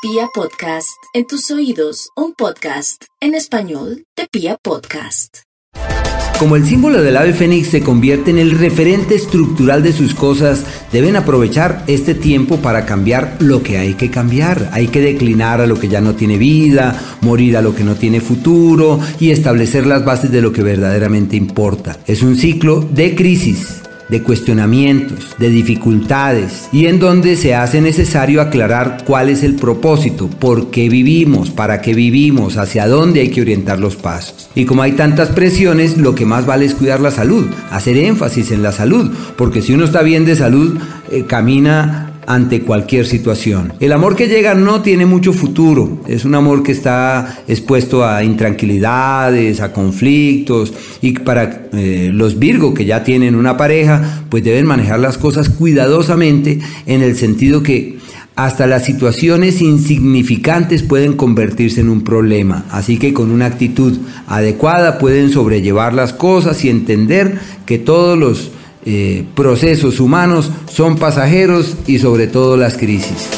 Pia Podcast, en tus oídos, un podcast en español de Pia Podcast. Como el símbolo del ave fénix se convierte en el referente estructural de sus cosas, deben aprovechar este tiempo para cambiar lo que hay que cambiar. Hay que declinar a lo que ya no tiene vida, morir a lo que no tiene futuro y establecer las bases de lo que verdaderamente importa. Es un ciclo de crisis de cuestionamientos, de dificultades y en donde se hace necesario aclarar cuál es el propósito, por qué vivimos, para qué vivimos, hacia dónde hay que orientar los pasos. Y como hay tantas presiones, lo que más vale es cuidar la salud, hacer énfasis en la salud, porque si uno está bien de salud, eh, camina ante cualquier situación. El amor que llega no tiene mucho futuro, es un amor que está expuesto a intranquilidades, a conflictos y para eh, los Virgo que ya tienen una pareja, pues deben manejar las cosas cuidadosamente en el sentido que hasta las situaciones insignificantes pueden convertirse en un problema, así que con una actitud adecuada pueden sobrellevar las cosas y entender que todos los eh, procesos humanos son pasajeros y sobre todo las crisis.